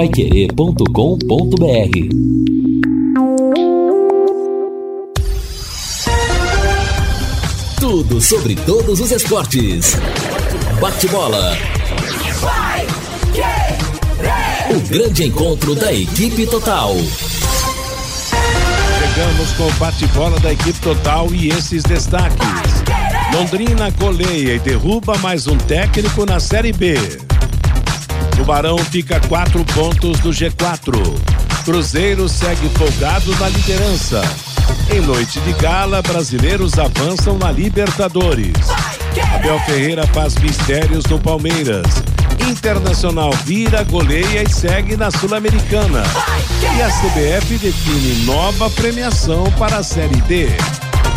paiquerê.com.br Tudo sobre todos os esportes. Bate-bola. O grande encontro da equipe total. Chegamos com o bate-bola da equipe total e esses destaques. Londrina goleia e derruba mais um técnico na Série B. Tubarão fica quatro pontos do G4. Cruzeiro segue folgado na liderança. Em noite de gala, brasileiros avançam na Libertadores. Abel Ferreira faz mistérios no Palmeiras. Internacional vira, goleia e segue na Sul-Americana. E a CBF define nova premiação para a Série D.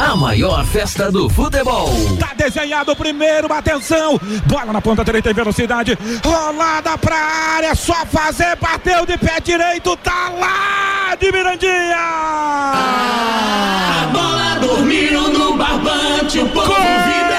A maior festa do futebol. Tá desenhado o primeiro, atenção. Bola na ponta direita em velocidade. Rolada pra área, só fazer, bateu de pé direito, tá lá de Mirandinha. A bola dormiu no barbante, o povo vibra,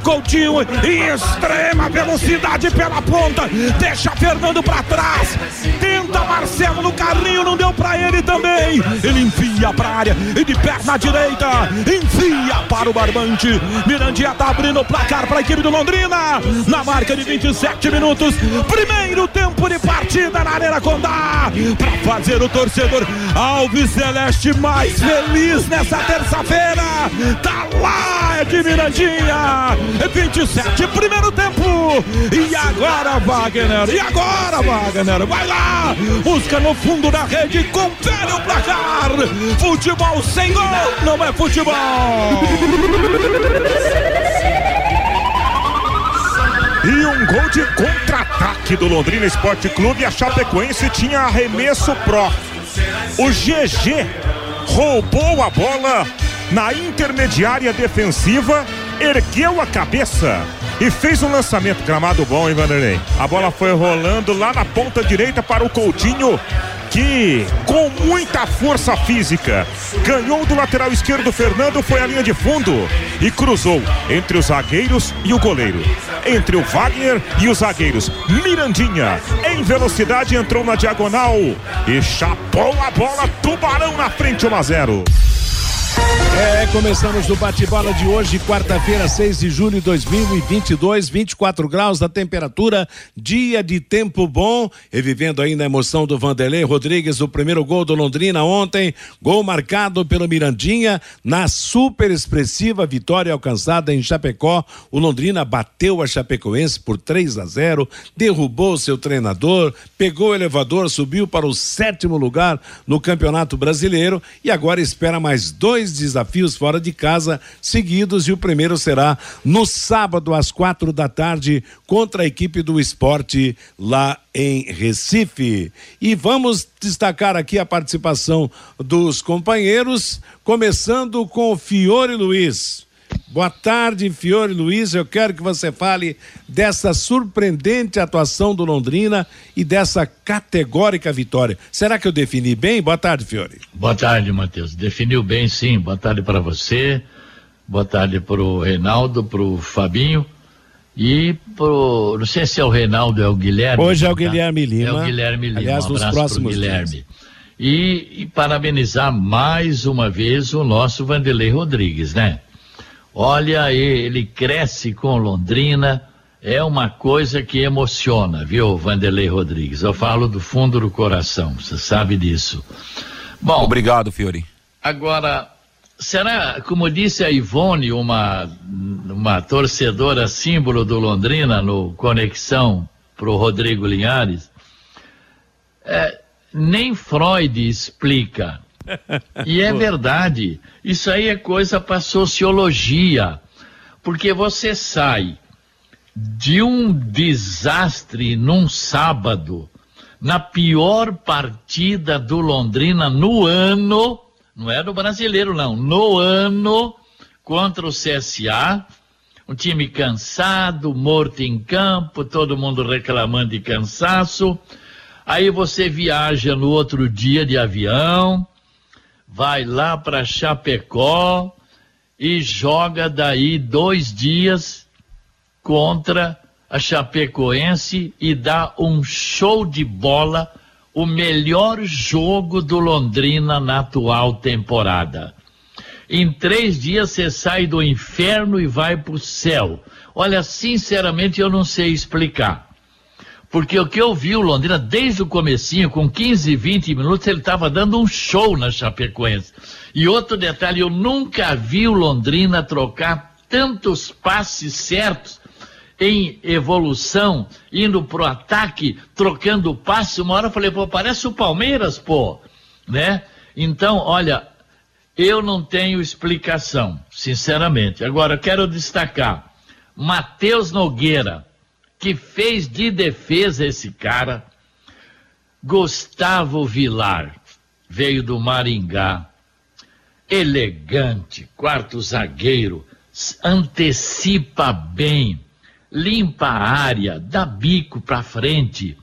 Coutinho, Coutinho em extrema velocidade pela ponta, deixa Fernando pra trás, tenta Marcelo no carrinho, não deu pra ele também. Ele enfia pra área e de perna direita, enfia para o barbante. Mirandinha tá abrindo o placar para a equipe do Londrina, na marca de 27 minutos. Primeiro tempo de partida na Arena Condá, para fazer o torcedor Alves Celeste mais feliz nessa terça-feira. Tá lá é de Mirandinha, 27, primeiro tempo. E agora, Wagner, e agora, Wagner, vai lá, busca no fundo da rede, confere o placar. Futebol sem gol não é futebol. E um gol de contra-ataque do Londrina Esporte Clube. A Chapecoense tinha arremesso pró. O GG roubou a bola na intermediária defensiva, ergueu a cabeça e fez um lançamento gramado bom, hein, Vanderlei? A bola foi rolando lá na ponta direita para o Coutinho, que com muita força física ganhou do lateral esquerdo Fernando, foi à linha de fundo e cruzou entre os zagueiros e o goleiro. Entre o Wagner e os zagueiros. Mirandinha, em velocidade, entrou na diagonal e chapou a bola. Tubarão na frente, 1 a 0. É, começamos o bate-bola de hoje, quarta-feira, 6 de julho de 2022, 24 graus da temperatura, dia de tempo bom, revivendo ainda a emoção do Vanderlei Rodrigues, o primeiro gol do Londrina ontem, gol marcado pelo Mirandinha, na super expressiva vitória alcançada em Chapecó, o Londrina bateu a Chapecoense por 3 a 0, derrubou seu treinador, pegou o elevador, subiu para o sétimo lugar no Campeonato Brasileiro e agora espera mais dois desafios fora de casa seguidos e o primeiro será no sábado às quatro da tarde contra a equipe do esporte lá em Recife. E vamos destacar aqui a participação dos companheiros, começando com o Fiore Luiz. Boa tarde, Fiore Luiz. Eu quero que você fale dessa surpreendente atuação do Londrina e dessa categórica vitória. Será que eu defini bem? Boa tarde, Fiore. Boa tarde, Matheus. Definiu bem, sim. Boa tarde para você. Boa tarde para o Reinaldo, para o Fabinho e pro. Não sei se é o Reinaldo é o Guilherme. Hoje é o? Guilherme Lima. É o Guilherme Lima. Aliás, um nos próximos Guilherme. E, e parabenizar mais uma vez o nosso Vanderlei Rodrigues, né? Olha, ele cresce com Londrina, é uma coisa que emociona, viu, Vanderlei Rodrigues? Eu falo do fundo do coração, você sabe disso. Bom, Obrigado, Fiore. Agora, será, como disse a Ivone, uma, uma torcedora símbolo do Londrina no Conexão para o Rodrigo Linhares, é, nem Freud explica E é verdade. Isso aí é coisa para sociologia. Porque você sai de um desastre num sábado, na pior partida do Londrina no ano, não é do brasileiro não, no ano contra o CSA, um time cansado, morto em campo, todo mundo reclamando de cansaço. Aí você viaja no outro dia de avião, vai lá para Chapecó e joga daí dois dias contra a Chapecoense e dá um show de bola, o melhor jogo do Londrina na atual temporada. Em três dias você sai do inferno e vai para o céu. Olha, sinceramente eu não sei explicar. Porque o que eu vi o Londrina desde o comecinho, com 15, 20 minutos, ele estava dando um show na Chapecoense. E outro detalhe, eu nunca vi o Londrina trocar tantos passes certos em evolução, indo pro ataque, trocando passe. Uma hora eu falei, pô, parece o Palmeiras, pô, né? Então, olha, eu não tenho explicação, sinceramente. Agora, quero destacar Matheus Nogueira, que fez de defesa esse cara. Gustavo Vilar, veio do Maringá. Elegante, quarto zagueiro, antecipa bem, limpa a área, dá bico para frente.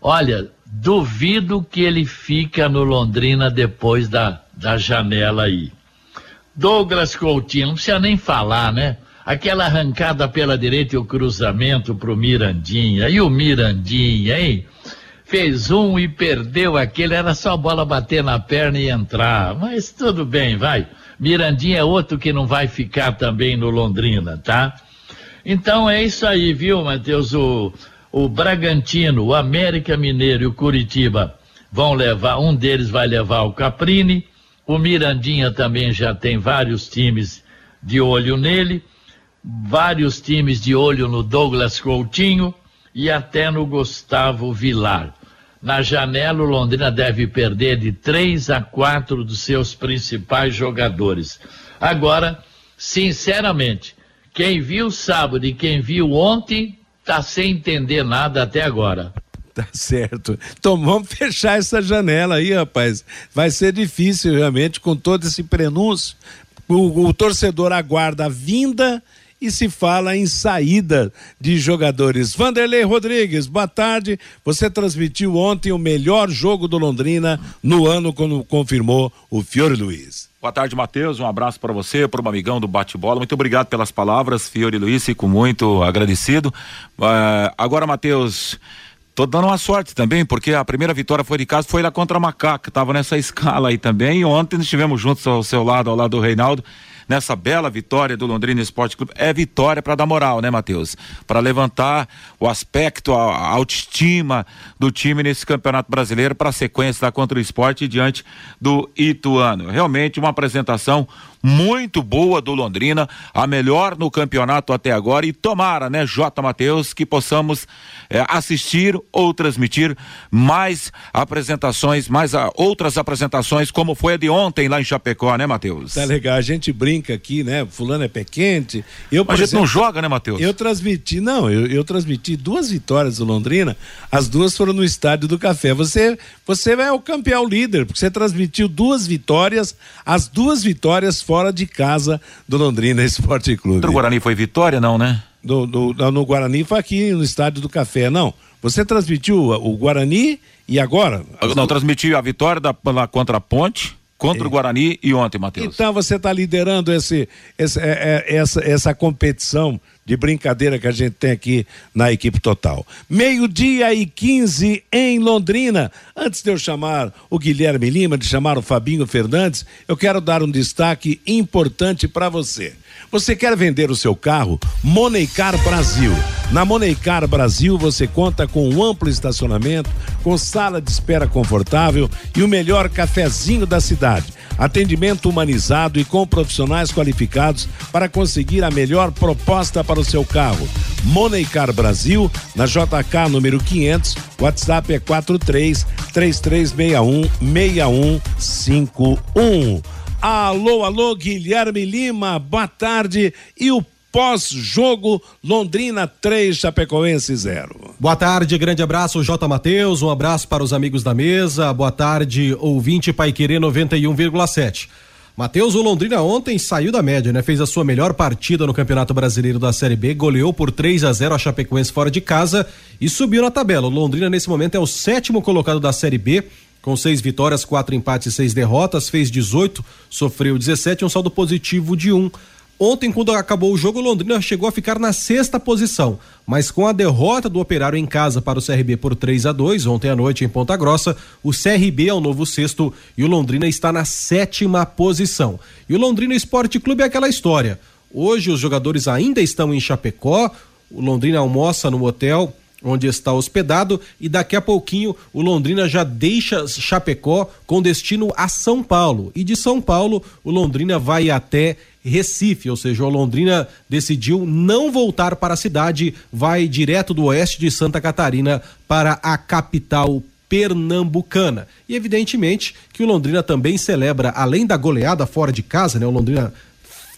Olha, duvido que ele fica no Londrina depois da, da janela aí. Douglas Coutinho, não precisa nem falar, né? Aquela arrancada pela direita e o cruzamento pro Mirandinha. E o Mirandinha, hein? Fez um e perdeu aquele, era só a bola bater na perna e entrar. Mas tudo bem, vai. Mirandinha é outro que não vai ficar também no Londrina, tá? Então é isso aí, viu, Matheus? O, o Bragantino, o América Mineiro e o Curitiba vão levar, um deles vai levar o Caprini, o Mirandinha também já tem vários times de olho nele, vários times de olho no Douglas Coutinho e até no Gustavo Vilar. Na janela, o Londrina deve perder de três a quatro dos seus principais jogadores. Agora, sinceramente, quem viu sábado e quem viu ontem está sem entender nada até agora. Tá certo. Então vamos fechar essa janela aí, rapaz. Vai ser difícil realmente com todo esse prenúncio. O, o torcedor aguarda a vinda e se fala em saída de jogadores. Vanderlei Rodrigues, boa tarde. Você transmitiu ontem o melhor jogo do Londrina no ano, quando confirmou o Fiore Luiz. Boa tarde, Matheus. Um abraço para você, para o amigão do bate-bola. Muito obrigado pelas palavras, Fiore Luiz. Fico muito agradecido. Uh, agora, Matheus. Tô dando uma sorte também, porque a primeira vitória foi de casa, foi lá contra a Macaca, tava nessa escala aí também, e ontem estivemos juntos ao seu lado, ao lado do Reinaldo, nessa bela vitória do Londrina Esporte Clube. É vitória para dar moral, né, Matheus? Para levantar o aspecto, a, autoestima do time nesse Campeonato Brasileiro para a sequência da contra o esporte diante do Ituano. Realmente uma apresentação muito boa do Londrina, a melhor no campeonato até agora e tomara, né, J. Matheus, que possamos é, assistir ou transmitir mais apresentações, mais a, outras apresentações, como foi a de ontem lá em Chapecó, né, Matheus? Tá legal, a gente brinca aqui, né, fulano é pé quente. Eu, Mas a gente exemplo, não joga, né, Matheus? Eu transmiti, não, eu, eu transmiti duas vitórias do Londrina, as duas foram no Estádio do Café. Você, você é o campeão líder, porque você transmitiu duas vitórias, as duas vitórias fora de casa do Londrina Esporte Clube. O Guarani foi vitória, não, né? No, no, no, Guarani foi aqui no Estádio do Café, não. Você transmitiu o, Guarani e agora? Não, transmitiu a vitória da, lá contra a Ponte, contra é. o Guarani e ontem, Matheus. Então você está liderando esse, esse, é, é, essa, essa competição de brincadeira que a gente tem aqui na equipe total. Meio-dia e 15 em Londrina. Antes de eu chamar o Guilherme Lima, de chamar o Fabinho Fernandes, eu quero dar um destaque importante para você. Você quer vender o seu carro? Moneycar Brasil. Na Moneycar Brasil você conta com um amplo estacionamento, com sala de espera confortável e o melhor cafezinho da cidade. Atendimento humanizado e com profissionais qualificados para conseguir a melhor proposta para o seu carro. Moneycar Brasil, na JK número 500, WhatsApp é 43 3361 6151. Alô, alô, Guilherme Lima, boa tarde. E o pós-jogo Londrina 3, Chapecoense 0. Boa tarde, grande abraço, J. Matheus, um abraço para os amigos da mesa. Boa tarde, ouvinte Paiquerê 91,7. Matheus, o Londrina ontem saiu da média, né? Fez a sua melhor partida no Campeonato Brasileiro da Série B, goleou por 3 a 0 a Chapecoense fora de casa e subiu na tabela. O Londrina nesse momento é o sétimo colocado da Série B, com seis vitórias, quatro empates e seis derrotas, fez 18, sofreu 17, um saldo positivo de um. Ontem, quando acabou o jogo, Londrina chegou a ficar na sexta posição, mas com a derrota do Operário em casa para o CRB por 3 a 2 ontem à noite em Ponta Grossa, o CRB é o novo sexto e o Londrina está na sétima posição. E o Londrina Esporte Clube é aquela história. Hoje os jogadores ainda estão em Chapecó, o Londrina almoça no hotel onde está hospedado e daqui a pouquinho o Londrina já deixa Chapecó com destino a São Paulo e de São Paulo o Londrina vai até Recife, ou seja, o Londrina decidiu não voltar para a cidade, vai direto do oeste de Santa Catarina para a capital pernambucana. E evidentemente que o Londrina também celebra, além da goleada fora de casa, né? O Londrina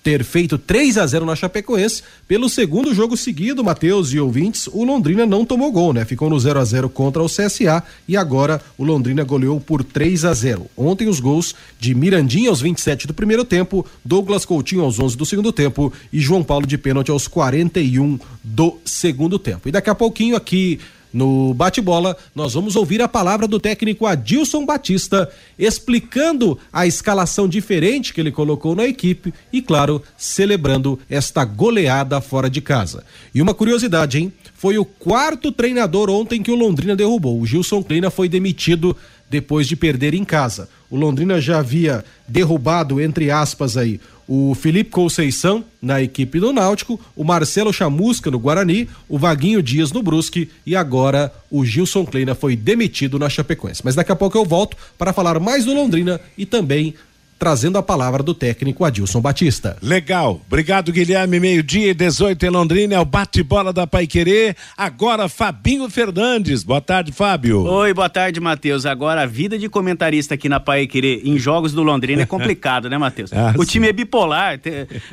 ter feito 3 a 0 na Chapecoense. Pelo segundo jogo seguido, Matheus e ouvintes, o Londrina não tomou gol, né? Ficou no 0 a 0 contra o CSA e agora o Londrina goleou por 3 a 0. Ontem os gols de Mirandinha aos 27 do primeiro tempo, Douglas Coutinho aos 11 do segundo tempo e João Paulo de pênalti aos 41 do segundo tempo. E daqui a pouquinho aqui no bate-bola, nós vamos ouvir a palavra do técnico Adilson Batista, explicando a escalação diferente que ele colocou na equipe e, claro, celebrando esta goleada fora de casa. E uma curiosidade, hein? Foi o quarto treinador ontem que o Londrina derrubou. O Gilson Kleina foi demitido depois de perder em casa. O Londrina já havia derrubado, entre aspas, aí, o Felipe Conceição na equipe do Náutico, o Marcelo Chamusca no Guarani, o Vaguinho Dias no Brusque e agora o Gilson Kleina foi demitido na Chapecoense. Mas daqui a pouco eu volto para falar mais do Londrina e também trazendo a palavra do técnico Adilson Batista. Legal. Obrigado, Guilherme. Meio-dia e 18 em Londrina, é o bate-bola da Pai Querer. Agora, Fabinho Fernandes. Boa tarde, Fábio. Oi, boa tarde, Matheus. Agora, a vida de comentarista aqui na Pai Querer em jogos do Londrina é complicado, né, Matheus? Ah, o sim. time é bipolar.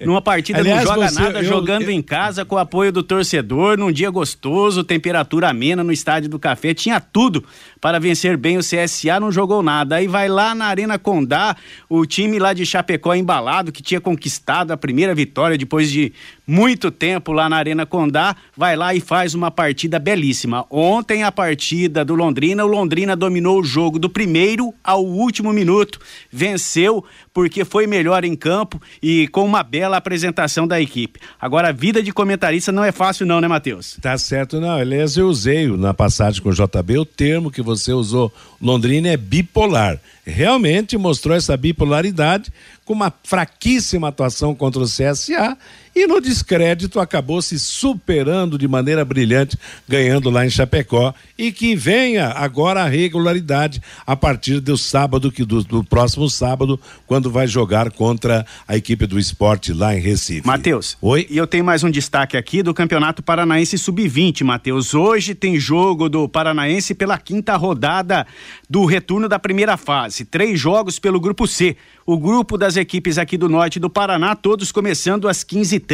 Numa partida Aliás, não joga você, nada, eu, jogando eu... em casa com o apoio do torcedor, num dia gostoso, temperatura amena no estádio do Café. Tinha tudo para vencer bem o CSA, não jogou nada. Aí vai lá na Arena Condá, o time lá de Chapecó embalado, que tinha conquistado a primeira vitória depois de muito tempo lá na Arena Condá, vai lá e faz uma partida belíssima. Ontem a partida do Londrina, o Londrina dominou o jogo do primeiro ao último minuto, venceu porque foi melhor em campo e com uma bela apresentação da equipe. Agora a vida de comentarista não é fácil não, né, Matheus? Tá certo não. Aliás, eu usei na passagem com o JB o termo que você usou, Londrina é bipolar. Realmente mostrou essa bipolaridade com uma fraquíssima atuação contra o CSA e no descrédito acabou se superando de maneira brilhante, ganhando lá em Chapecó e que venha agora a regularidade a partir do sábado, que do, do próximo sábado, quando vai jogar contra a equipe do esporte lá em Recife. Matheus. Oi. E eu tenho mais um destaque aqui do Campeonato Paranaense Sub-20, Matheus. Hoje tem jogo do Paranaense pela quinta rodada do retorno da primeira fase. Três jogos pelo grupo C o grupo das equipes aqui do norte do Paraná, todos começando às 15h30.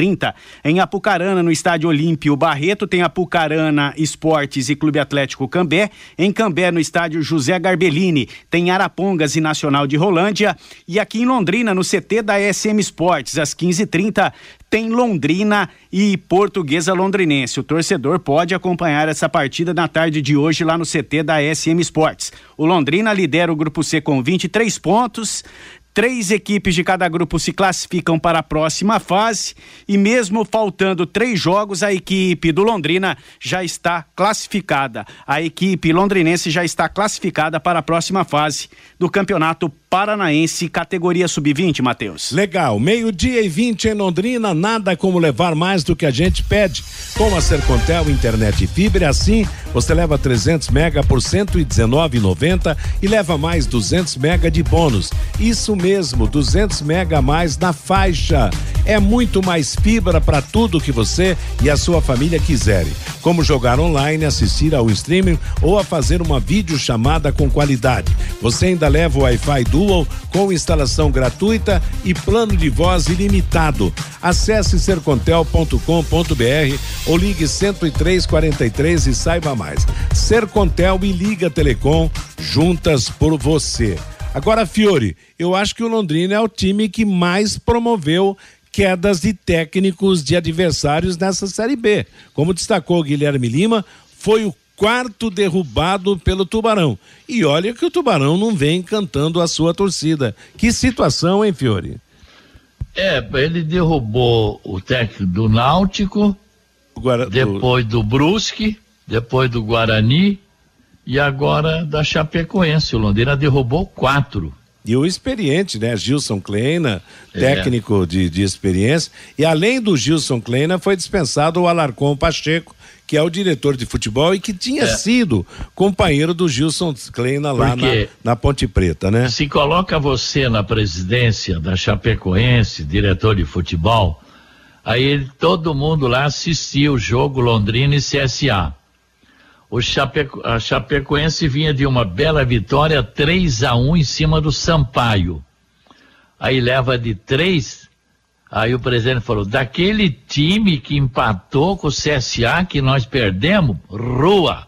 Em Apucarana, no Estádio Olímpio Barreto, tem Apucarana Esportes e Clube Atlético Cambé. Em Cambé, no Estádio José Garbellini, tem Arapongas e Nacional de Rolândia. E aqui em Londrina, no CT da SM Esportes, às 15h30, tem Londrina e Portuguesa Londrinense. O torcedor pode acompanhar essa partida na tarde de hoje lá no CT da SM Esportes. O Londrina lidera o grupo C com 23 pontos, Três equipes de cada grupo se classificam para a próxima fase e, mesmo faltando três jogos, a equipe do Londrina já está classificada. A equipe londrinense já está classificada para a próxima fase do Campeonato Paranaense, categoria sub-20, Matheus. Legal. Meio-dia e 20 em Londrina, nada como levar mais do que a gente pede. Com a Sercontel Internet e Fibra, assim você leva 300 mega por 119,90 e leva mais 200 mega de bônus. Isso mesmo mesmo, 200 mega a mais na faixa. É muito mais fibra para tudo que você e a sua família quiserem, como jogar online, assistir ao streaming ou a fazer uma videochamada com qualidade. Você ainda leva o Wi-Fi Dual com instalação gratuita e plano de voz ilimitado. Acesse sercontel.com.br ou ligue 10343 e saiba mais. Sercontel e Liga Telecom juntas por você. Agora, Fiore, eu acho que o Londrina é o time que mais promoveu quedas de técnicos de adversários nessa Série B. Como destacou Guilherme Lima, foi o quarto derrubado pelo Tubarão. E olha que o Tubarão não vem cantando a sua torcida. Que situação, hein, Fiore? É, ele derrubou o técnico do Náutico, Guara... depois do Brusque, depois do Guarani e agora da Chapecoense. O Londrina derrubou quatro. E o experiente, né? Gilson Kleina, é. técnico de, de experiência. E além do Gilson Kleina, foi dispensado o Alarcon Pacheco, que é o diretor de futebol e que tinha é. sido companheiro do Gilson Kleina lá na, na, Ponte Preta, né? Se coloca você na presidência da Chapecoense, diretor de futebol, aí todo mundo lá assistia o jogo Londrina e CSA. O Chapeco, a Chapecoense vinha de uma bela vitória 3 a 1 em cima do Sampaio. Aí leva de 3. Aí o presidente falou: daquele time que empatou com o CSA que nós perdemos, rua.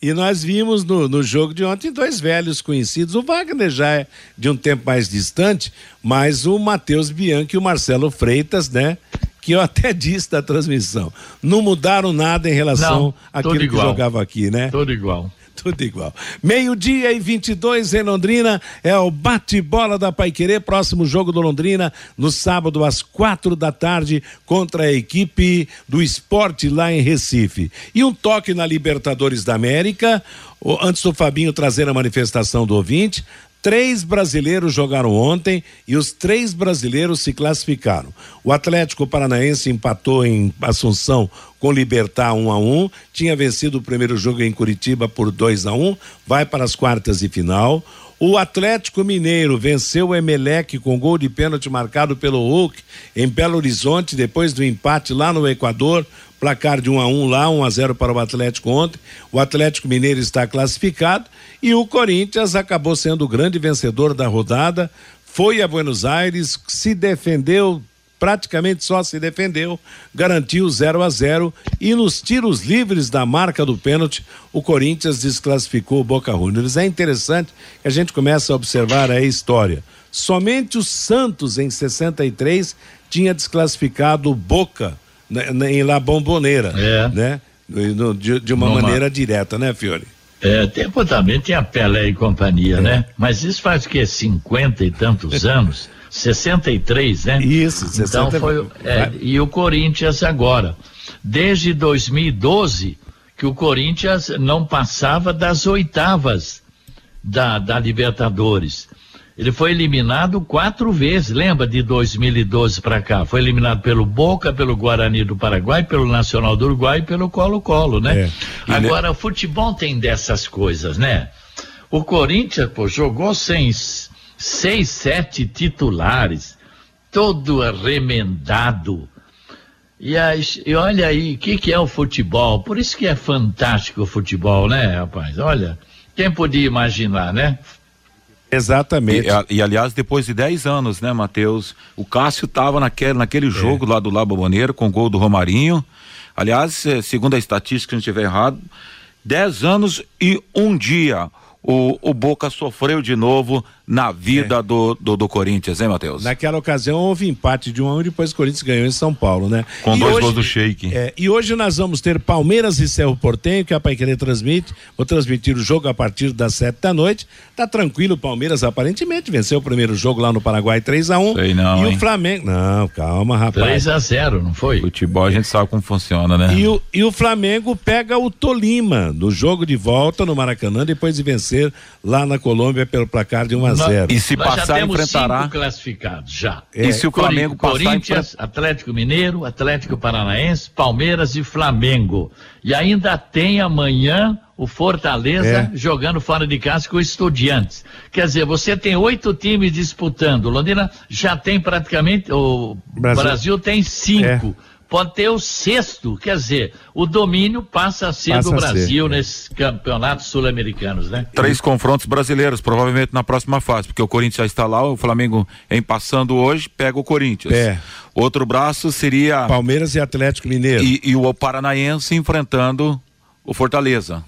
E nós vimos no, no jogo de ontem dois velhos conhecidos. O Wagner já é de um tempo mais distante, mas o Matheus Bianchi e o Marcelo Freitas, né? Que eu até disse da transmissão. Não mudaram nada em relação àquilo que jogava aqui, né? Tudo igual. Tudo igual. Meio-dia e 22 em Londrina é o bate-bola da Paiquerê. Próximo jogo do Londrina no sábado às quatro da tarde contra a equipe do esporte lá em Recife. E um toque na Libertadores da América. Antes do Fabinho trazer a manifestação do ouvinte, Três brasileiros jogaram ontem e os três brasileiros se classificaram. O Atlético Paranaense empatou em Assunção com Libertar 1 um a 1 um, tinha vencido o primeiro jogo em Curitiba por 2 a 1 um, vai para as quartas de final. O Atlético Mineiro venceu o Emelec com gol de pênalti marcado pelo Hulk em Belo Horizonte, depois do empate lá no Equador placar de 1 um a 1 um lá, 1 um a 0 para o Atlético ontem. O Atlético Mineiro está classificado e o Corinthians acabou sendo o grande vencedor da rodada. Foi a Buenos Aires, se defendeu, praticamente só se defendeu, garantiu 0 a 0 e nos tiros livres da marca do pênalti, o Corinthians desclassificou o Boca Juniors. É interessante que a gente começa a observar a história. Somente o Santos em 63 tinha desclassificado o Boca em La Bombonera, é. né? De, de uma Numa... maneira direta, né, Fiore? É, tempo também tem a Pelé e companhia, é. né? Mas isso faz o quê? 50 e tantos anos? 63, né? Isso, 60. Então foi, é, e o Corinthians agora. Desde 2012 que o Corinthians não passava das oitavas da, da Libertadores. Ele foi eliminado quatro vezes, lembra de 2012 para cá? Foi eliminado pelo Boca, pelo Guarani do Paraguai, pelo Nacional do Uruguai e pelo Colo-Colo, né? É. Agora, o futebol tem dessas coisas, né? O Corinthians, pô, jogou sem seis, sete titulares, todo remendado. E, aí, e olha aí, o que, que é o futebol? Por isso que é fantástico o futebol, né, rapaz? Olha, quem podia imaginar, né? Exatamente. E, e, aliás, depois de 10 anos, né, Matheus? O Cássio estava naquele, naquele é. jogo lá do Labo Boneiro com o gol do Romarinho. Aliás, eh, segundo a estatística, se não estiver errado, 10 anos e um dia o, o Boca sofreu de novo na vida é. do, do, do, Corinthians, hein, Matheus? Naquela ocasião houve empate de um a um e depois o Corinthians ganhou em São Paulo, né? Com e dois hoje, gols do Sheik. É, e hoje nós vamos ter Palmeiras e Cerro Portenho, que a Pai Querer transmite. Vou transmitir o jogo a partir das sete da noite. Tá tranquilo, o Palmeiras aparentemente venceu o primeiro jogo lá no Paraguai 3 a 1 um, Sei não, E hein? o Flamengo. Não, calma, rapaz. 3 a 0 não foi? Futebol a gente sabe como funciona, né? E o, e o Flamengo pega o Tolima no jogo de volta no Maracanã, depois de vencer lá na na Colômbia pelo placar de 1 a 0. E se Nós passar já enfrentará cinco classificados já. É. E se o Flamengo Corinthians, passar Atlético Mineiro, Atlético Paranaense, Palmeiras e Flamengo. E ainda tem amanhã o Fortaleza É. jogando fora de casa com o Estudiantes. Quer dizer, você tem oito times disputando. O Londrina já tem praticamente. O Brasil. Brasil, tem cinco. Pode ter o sexto. Quer dizer, o domínio passa a ser Passa do a ser. Brasil nesses campeonatos sul-americanos, né? Três confrontos brasileiros, provavelmente na próxima fase, porque o Corinthians já está lá, o Flamengo em passando hoje, pega o Corinthians. É. Outro braço seria Palmeiras e Atlético Mineiro. e, e o Paranaense enfrentando o Fortaleza.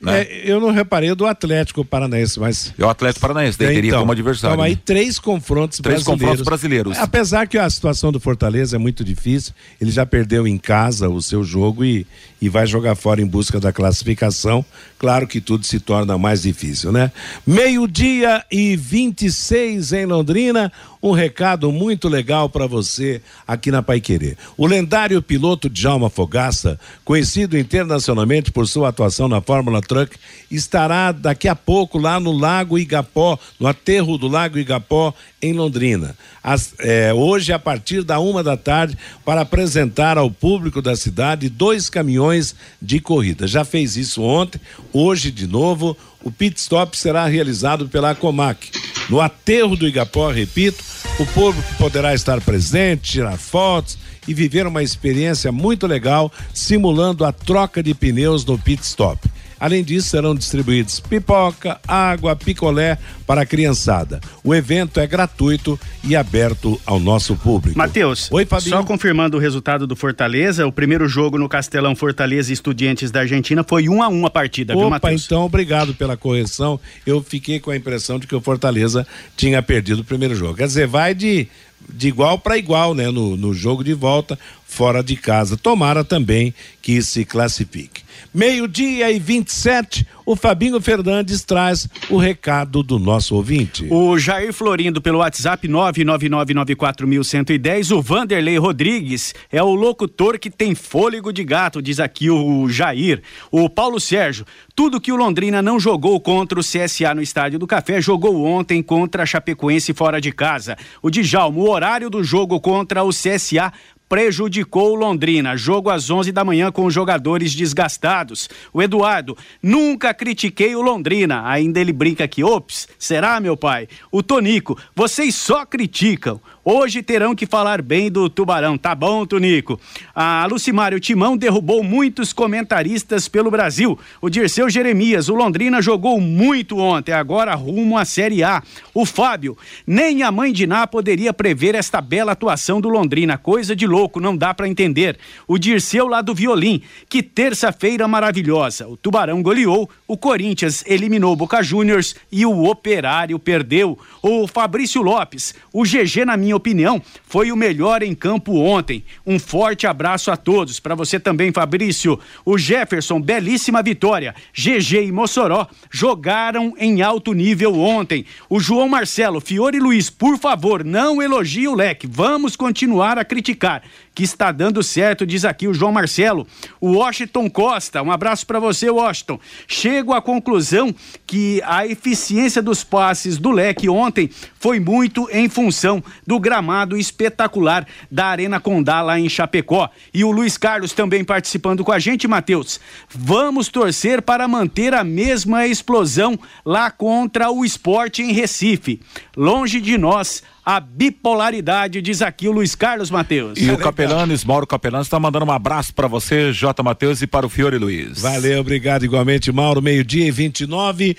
Né? É, eu não reparei do Atlético Paranaense, mas. É o Atlético Paranaense, daí É, teria então, como adversário. Então, aí né? três confrontos Três brasileiros. confrontos brasileiros. Apesar que a situação do Fortaleza é muito difícil, ele já perdeu em casa o seu jogo e, e vai jogar fora em busca da classificação. Claro que tudo se torna mais difícil, né? Meio-dia e 26 em Londrina. Um recado muito legal para você aqui na Paiquerê. O lendário piloto Djalma Fogaça, conhecido internacionalmente por sua atuação na Fórmula Truck, estará daqui a pouco lá no Lago Igapó, no aterro do Lago Igapó, em Londrina. As- é, hoje, a partir da uma da tarde, para apresentar ao público da cidade dois caminhões de corrida. Já fez isso ontem, hoje de novo. O pit stop será realizado pela Comac. No aterro do Igapó, repito, o público poderá estar presente, tirar fotos e viver uma experiência muito legal simulando a troca de pneus no pit stop. Além disso, serão distribuídos pipoca, água, picolé para a criançada. O evento é gratuito e aberto ao nosso público. Matheus, Oi, Fabinho. só confirmando o resultado do Fortaleza, o primeiro jogo no Castelão Fortaleza e Estudiantes da Argentina foi um a um a partida, viu, Opa, Matheus? então obrigado pela correção. Eu fiquei com a impressão de que o Fortaleza tinha perdido o primeiro jogo. Quer dizer, vai de, de igual para igual, né? No, no jogo de volta, fora de casa. Tomara também que se classifique. Meio-dia e 27, o Fabinho Fernandes traz o recado do nosso ouvinte. O Jair Florindo pelo WhatsApp 999941110. O Vanderlei Rodrigues é o locutor que tem fôlego de gato, diz aqui o Jair. O Paulo Sérgio, tudo que o Londrina não jogou contra o CSA no Estádio do Café, jogou ontem contra a Chapecoense fora de casa. O Djalma, o horário do jogo contra o CSA prejudicou o Londrina. Jogo às 11 da manhã com jogadores desgastados. O Eduardo, nunca critiquei o Londrina. Ainda ele brinca aqui. Ops, será, meu pai? O Tonico, vocês só criticam. Hoje terão que falar bem do Tubarão. Tá bom, Tonico? A Lucimário Timão derrubou muitos comentaristas pelo Brasil. O Dirceu Jeremias, o Londrina jogou muito ontem, agora rumo à Série A. O Fábio, nem a mãe de Ná poderia prever esta bela atuação do Londrina. Coisa de louco, não dá pra entender. O Dirceu lá do Violim, que terça-feira maravilhosa. O Tubarão goleou, o Corinthians eliminou o Boca Juniors e o Operário perdeu. O Fabrício Lopes, o GG, na minha opinião, foi o melhor em campo ontem. Um forte abraço a todos. Para você também, Fabrício. O Jefferson, belíssima vitória. GG e Mossoró jogaram em alto nível ontem. O João Marcelo, Fiore Luiz, por favor, não elogie o leque. Vamos continuar a criticar. Que está dando certo, diz aqui o João Marcelo. O Washington Costa, um abraço para você, Washington. Chego à conclusão que a eficiência dos passes do leque ontem foi muito em função do gramado espetacular da Arena Condá lá em Chapecó. E o Luiz Carlos também participando com a gente, Matheus. Vamos torcer para manter a mesma explosão lá contra o esporte em Recife. Longe de nós a bipolaridade, diz aqui o Luiz Carlos Matheus. E o Capelanes, Mauro Capelanes, está mandando um abraço para você, J. Matheus, e para o Fiore Luiz. Valeu, obrigado igualmente, Mauro. Meio-dia e 29.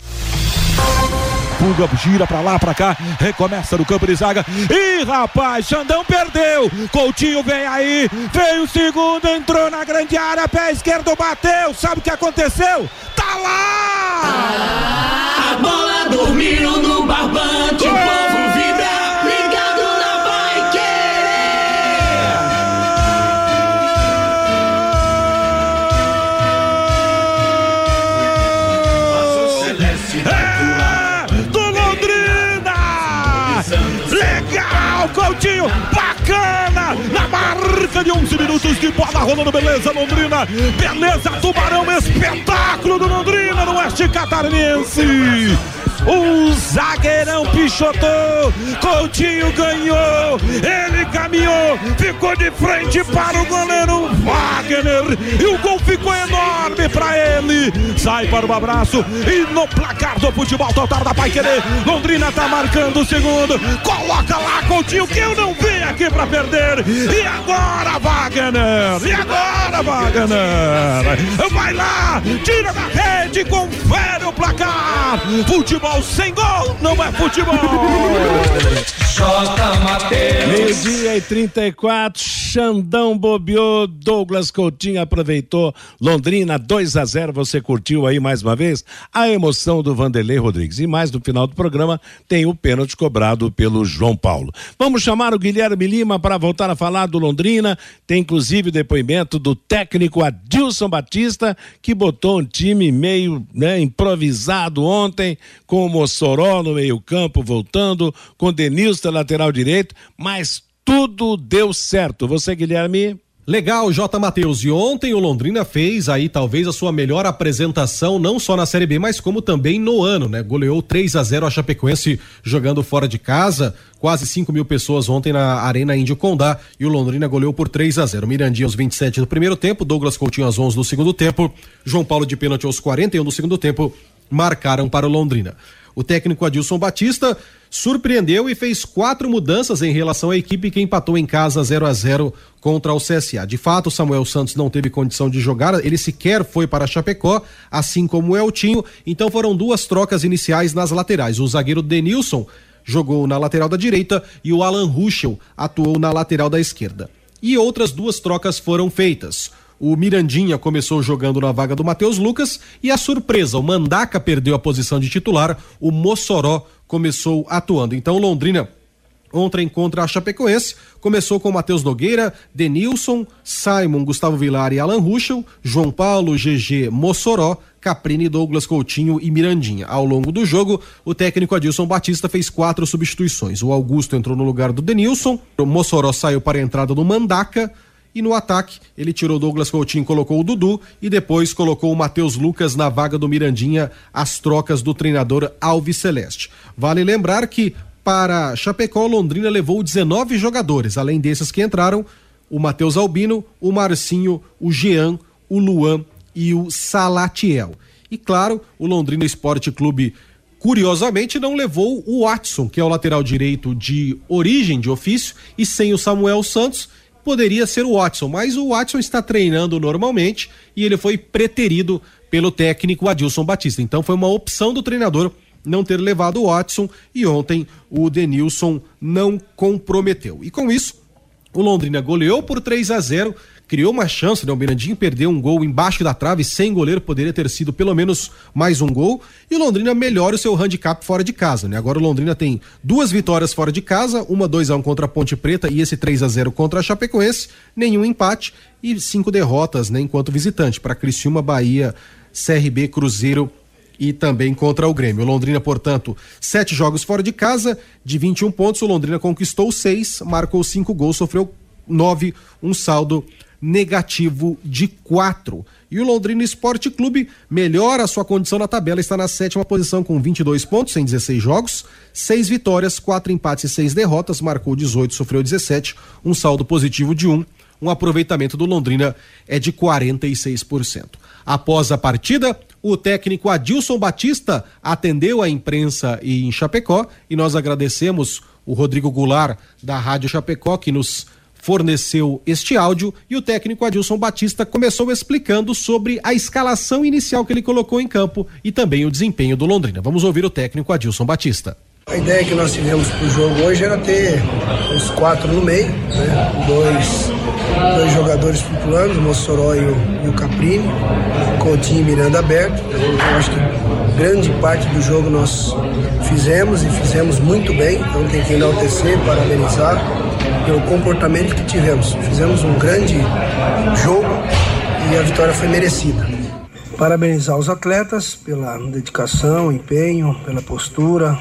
Pulga gira pra lá, pra cá, recomeça no campo de zaga. Ih, rapaz, Xandão perdeu. Coutinho vem aí, veio o segundo, entrou na grande área, pé esquerdo bateu. Sabe o que aconteceu? Tá lá! A bola dormiu no barbante, o povo vibra, Bacana! Na marca de 11 minutos de bola rolando, beleza, Londrina! Beleza, Tubarão, espetáculo do Londrina no Oeste Catarinense! O zagueirão pichotou. Coutinho ganhou. Ele caminhou. Ficou de frente para o goleiro Wagner. E o gol ficou enorme para ele. Sai para o abraço. E no placar do futebol total da Pai Querer. Londrina tá marcando o segundo. Coloca lá, Coutinho, que eu não vim aqui para perder. E agora, Wagner. E agora, Wagner. Vai lá. Tira da rede. Confere o placar. Futebol sem gol não é futebol. J. Mateus. Meio-dia e 34, Xandão bobeou, Douglas Coutinho aproveitou. Londrina 2 a 0 Você curtiu aí mais uma vez a emoção do Vanderlei Rodrigues. E mais no final do programa tem o pênalti cobrado pelo João Paulo. Vamos chamar o Guilherme Lima para voltar a falar do Londrina. Tem inclusive o depoimento do técnico Adilson Batista, que botou um time meio né, improvisado ontem, com o Mossoró no meio-campo voltando, com Denilson lateral direito, mas tudo deu certo. Você, Guilherme? Legal, J. Matheus. E ontem o Londrina fez aí talvez a sua melhor apresentação, não só na Série B, mas como também no ano, né? Goleou 3 a 0 a Chapecoense jogando fora de casa. Quase 5 mil pessoas ontem na Arena Índio Condá e o Londrina goleou por 3 a 0 Mirandinha aos 27 do primeiro tempo, Douglas Coutinho aos 11 do segundo tempo, João Paulo de pênalti aos 41 do segundo tempo, marcaram para o Londrina. O técnico Adilson Batista surpreendeu e fez quatro mudanças em relação à equipe que empatou em casa 0 a 0 contra o CSA. De fato, Samuel Santos não teve condição de jogar, ele sequer foi para Chapecó, assim como o Eltinho. Então foram duas trocas iniciais nas laterais. O zagueiro Denilson jogou na lateral da direita e o Alan Ruschel atuou na lateral da esquerda. E outras duas trocas foram feitas. O Mirandinha começou jogando na vaga do Matheus Lucas e a surpresa, o Mandaca perdeu a posição de titular, o Mossoró começou atuando. Então Londrina Ontem contra a Chapecoense, começou com Matheus Nogueira, Denilson, Simon, Gustavo Vilar e Alan Ruschel, João Paulo, GG, Mossoró, Caprini, Douglas Coutinho e Mirandinha. Ao longo do jogo, o técnico Adilson Batista fez quatro substituições. O Augusto entrou no lugar do Denilson, o Mossoró saiu para a entrada do Mandaca, e no ataque, ele tirou Douglas Coutinho, colocou o Dudu e depois colocou o Matheus Lucas na vaga do Mirandinha, as trocas do treinador Alves Celeste. Vale lembrar que para Chapecó, Londrina levou 19 jogadores, além desses que entraram, o Matheus Albino, o Marcinho, o Jean, o Luan e o Salatiel. E claro, o Londrina Esporte Clube curiosamente não levou o Watson, que é o lateral direito de origem de ofício, e sem o Samuel Santos, poderia ser o Watson, mas o Watson está treinando normalmente e ele foi preterido pelo técnico Adilson Batista. Então foi uma opção do treinador não ter levado o Watson e ontem o Denilson não comprometeu. E com isso, o Londrina goleou por 3 a 0 criou uma chance, né? O Mirandinho perdeu um gol embaixo da trave, sem goleiro, poderia ter sido pelo menos mais um gol. E o Londrina melhora o seu handicap fora de casa, né? Agora o Londrina tem duas vitórias fora de casa, uma 2 a 1 contra a Ponte Preta e esse 3 a 0 contra a Chapecoense, nenhum empate e cinco derrotas, né, enquanto visitante para Criciúma, Bahia, CRB, Cruzeiro e também contra o Grêmio. O Londrina, portanto, sete jogos fora de casa, de 21 pontos, o Londrina conquistou seis, marcou cinco gols, sofreu nove, um saldo negativo de 4. E o Londrina Esporte Clube melhora a sua condição na tabela, está na sétima posição com 22 pontos em 16 jogos, seis vitórias, quatro empates e seis derrotas, marcou 18, sofreu 17, um saldo positivo de 1. Um aproveitamento do Londrina é de 46%. Após a partida, o técnico Adilson Batista atendeu a imprensa em Chapecó e nós agradecemos o Rodrigo Goulart da Rádio Chapecó que nos forneceu este áudio e o técnico Adilson Batista começou explicando sobre a escalação inicial que ele colocou em campo e também o desempenho do Londrina. Vamos ouvir o técnico Adilson Batista. A ideia que nós tivemos para o jogo hoje era ter os quatro no meio, né? dois, dois jogadores flutuando, o Mossoró e o, e o Caprini, Coutinho e Miranda aberto. Eu acho que grande parte do jogo nós fizemos e fizemos muito bem, então tem que enaltecer, parabenizar pelo comportamento que tivemos. Fizemos um grande jogo e a vitória foi merecida. Parabenizar os atletas pela dedicação, empenho, pela postura,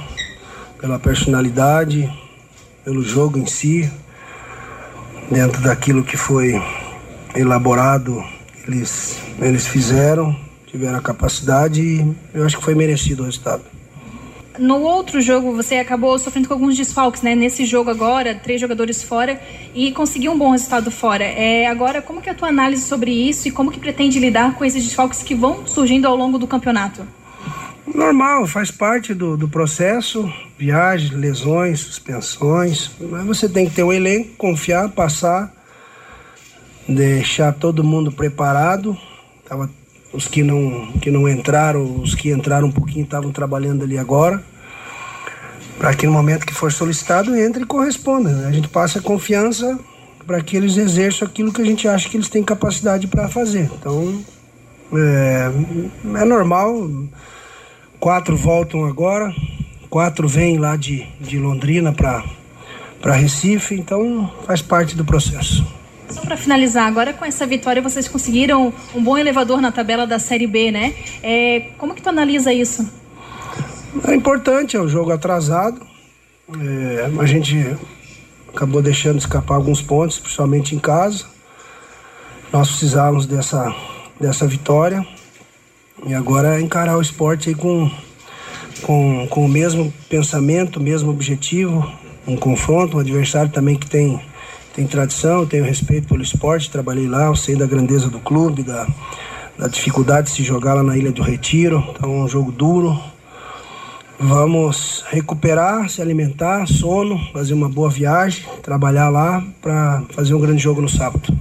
pela personalidade, pelo jogo em si, dentro daquilo que foi elaborado, eles, eles fizeram, tiveram a capacidade e eu acho que foi merecido o resultado. No outro jogo você acabou sofrendo com alguns desfalques, né? Nesse jogo agora, três jogadores fora e conseguiu um bom resultado fora. É, agora, como que é a tua análise sobre isso e como que pretende lidar com esses desfalques que vão surgindo ao longo do campeonato? Normal, faz parte do, do processo, viagens, lesões, suspensões. Mas você tem que ter um elenco, confiar, passar, deixar todo mundo preparado. Tava os que não, que não entraram, os que entraram um pouquinho estavam trabalhando ali agora. Para que no momento que for solicitado, entre e corresponda. Né? A gente passa confiança para que eles exerçam aquilo que a gente acha que eles têm capacidade para fazer. Então, é, é normal. Quatro voltam agora, quatro vêm lá de, de Londrina para Recife, então faz parte do processo. Só para finalizar, agora com essa vitória vocês conseguiram um bom elevador na tabela da Série B, né? É, como que tu analisa isso? É importante, é um jogo atrasado. É, a gente acabou deixando escapar alguns pontos, principalmente em casa. Nós precisávamos dessa, dessa vitória. E agora é encarar o esporte com, com, com o mesmo pensamento, o mesmo objetivo, um confronto, um adversário também que tem tem tradição, tenho respeito pelo esporte, trabalhei lá, eu sei da grandeza do clube, da, da dificuldade de se jogar lá na Ilha do Retiro, então é um jogo duro. Vamos recuperar, se alimentar, sono, fazer uma boa viagem, trabalhar lá para fazer um grande jogo no sábado.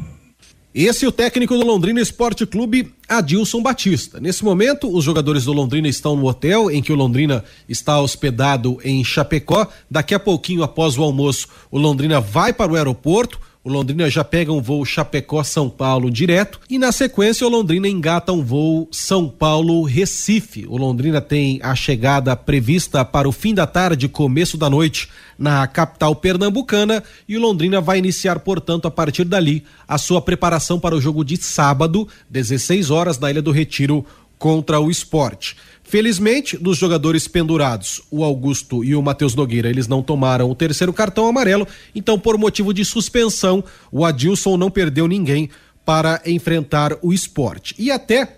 Esse é o técnico do Londrina Esporte Clube, Adilson Batista. Nesse momento, os jogadores do Londrina estão no hotel em que o Londrina está hospedado em Chapecó. Daqui a pouquinho, após o almoço, o Londrina vai para o aeroporto o Londrina já pega um voo Chapecó-São Paulo direto e na sequência o Londrina engata um voo São Paulo-Recife. O Londrina tem a chegada prevista para o fim da tarde, começo da noite na capital pernambucana e o Londrina vai iniciar, portanto, a partir dali a sua preparação para o jogo de sábado, 16 horas na Ilha do Retiro contra o esporte. Felizmente, dos jogadores pendurados, o Augusto e o Matheus Nogueira, eles não tomaram o terceiro cartão amarelo, então, por motivo de suspensão, o Adilson não perdeu ninguém para enfrentar o esporte. E até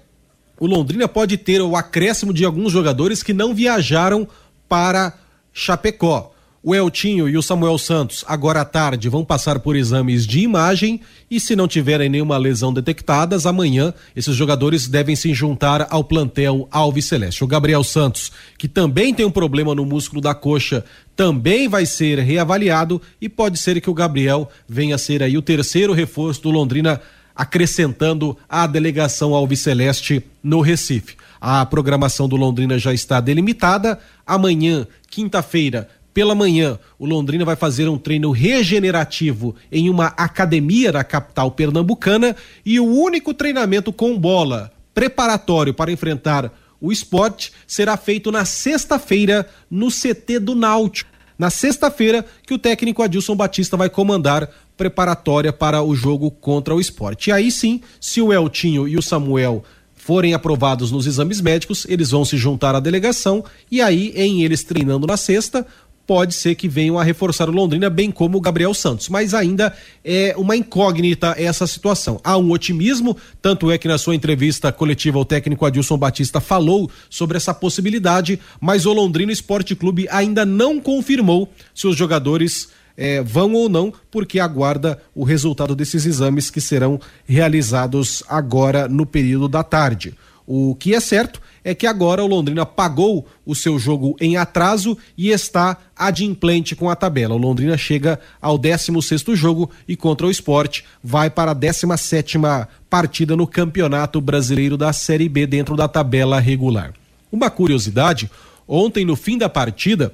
o Londrina pode ter o acréscimo de alguns jogadores que não viajaram para Chapecó. O Eltinho e o Samuel Santos, agora à tarde, vão passar por exames de imagem e, se não tiverem nenhuma lesão detectadas, amanhã esses jogadores devem se juntar ao plantel Alves Celeste. O Gabriel Santos, que também tem um problema no músculo da coxa, também vai ser reavaliado e pode ser que o Gabriel venha a ser aí o terceiro reforço do Londrina, acrescentando a delegação Alves Celeste no Recife. A programação do Londrina já está delimitada. Amanhã, quinta-feira, pela manhã, o Londrina vai fazer um treino regenerativo em uma academia da capital pernambucana e o único treinamento com bola preparatório para enfrentar o esporte será feito na sexta-feira no CT do Náutico. Na sexta-feira que o técnico Adilson Batista vai comandar preparatória para o jogo contra o esporte. E aí sim, se o Eltinho e o Samuel forem aprovados nos exames médicos, eles vão se juntar à delegação e aí, em eles treinando na sexta, pode ser que venham a reforçar o Londrina, bem como o Gabriel Santos. Mas ainda é uma incógnita essa situação. Há um otimismo, tanto é que na sua entrevista coletiva o técnico Adilson Batista falou sobre essa possibilidade, mas o Londrina Esporte Clube ainda não confirmou se os jogadores é, vão ou não, porque aguarda o resultado desses exames que serão realizados agora no período da tarde. O que é certo é que agora o Londrina pagou o seu jogo em atraso e está adimplente com a tabela. O Londrina chega ao 16 jogo e contra o esporte vai para a 17 partida no Campeonato Brasileiro da Série B dentro da tabela regular. Uma curiosidade: ontem, no fim da partida,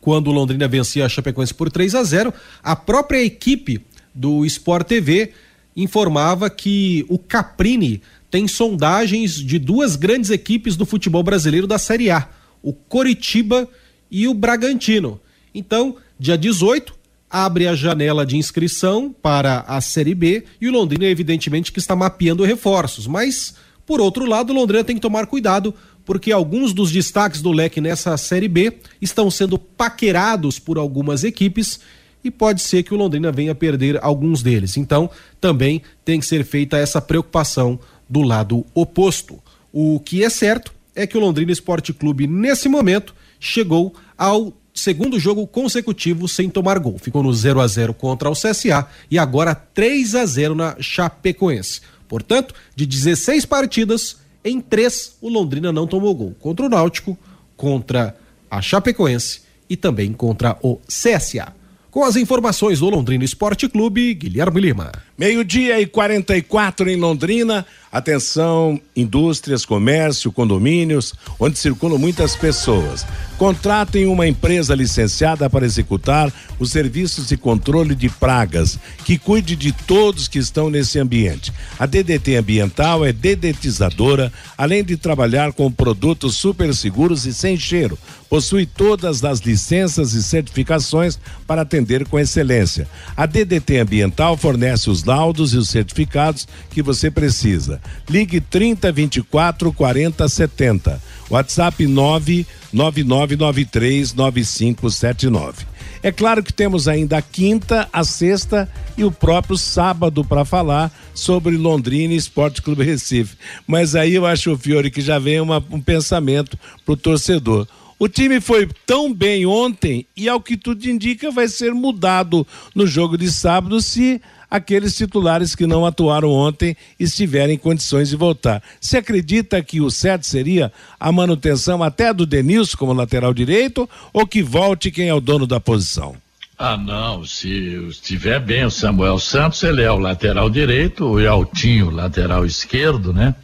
quando o Londrina vencia a Chapecoense por 3 a 0, a própria equipe do Sport TV informava que o Caprini tem sondagens de duas grandes equipes do futebol brasileiro da Série A, o Coritiba e o Bragantino. Então, dia 18, abre a janela de inscrição para a Série B e o Londrina, evidentemente, que está mapeando reforços. Mas, por outro lado, o Londrina tem que tomar cuidado, porque alguns dos destaques do leque nessa Série B estão sendo paquerados por algumas equipes e pode ser que o Londrina venha perder alguns deles. Então, também tem que ser feita essa preocupação do lado oposto. O que é certo é que o Londrina Esporte Clube, nesse momento, chegou ao segundo jogo consecutivo sem tomar gol. Ficou no 0 a 0 contra o CSA e agora 3 a 0 na Chapecoense. Portanto, de 16 partidas, em três o Londrina não tomou gol. Contra o Náutico, contra a Chapecoense e também contra o CSA. Com as informações do Londrina Esporte Clube, Guilherme Lima. Meio-dia e 44 em Londrina. Atenção, indústrias, comércio, condomínios, onde circulam muitas pessoas. Contratem uma empresa licenciada para executar os serviços de controle de pragas, que cuide de todos que estão nesse ambiente. A DDT Ambiental é dedetizadora, além de trabalhar com produtos super seguros e sem cheiro. Possui todas as licenças e certificações para atender com excelência. A DDT Ambiental fornece os laudos e os certificados que você precisa. Ligue 30 24 40 70. WhatsApp 99993 9579. É claro que temos ainda a quinta, a sexta e o próprio sábado para falar sobre Londrina Esporte Clube Recife. Mas aí eu acho, Fiore, que já vem uma, um pensamento pro torcedor. O time foi tão bem ontem e, ao que tudo indica, vai ser mudado no jogo de sábado se aqueles titulares que não atuaram ontem estiverem em condições de voltar. Se acredita que o certo seria a manutenção até do Denilson como lateral direito ou que volte quem é o dono da posição? Ah, não. Se estiver bem o Samuel Santos, ele é o lateral direito, o Altinho, lateral esquerdo, né?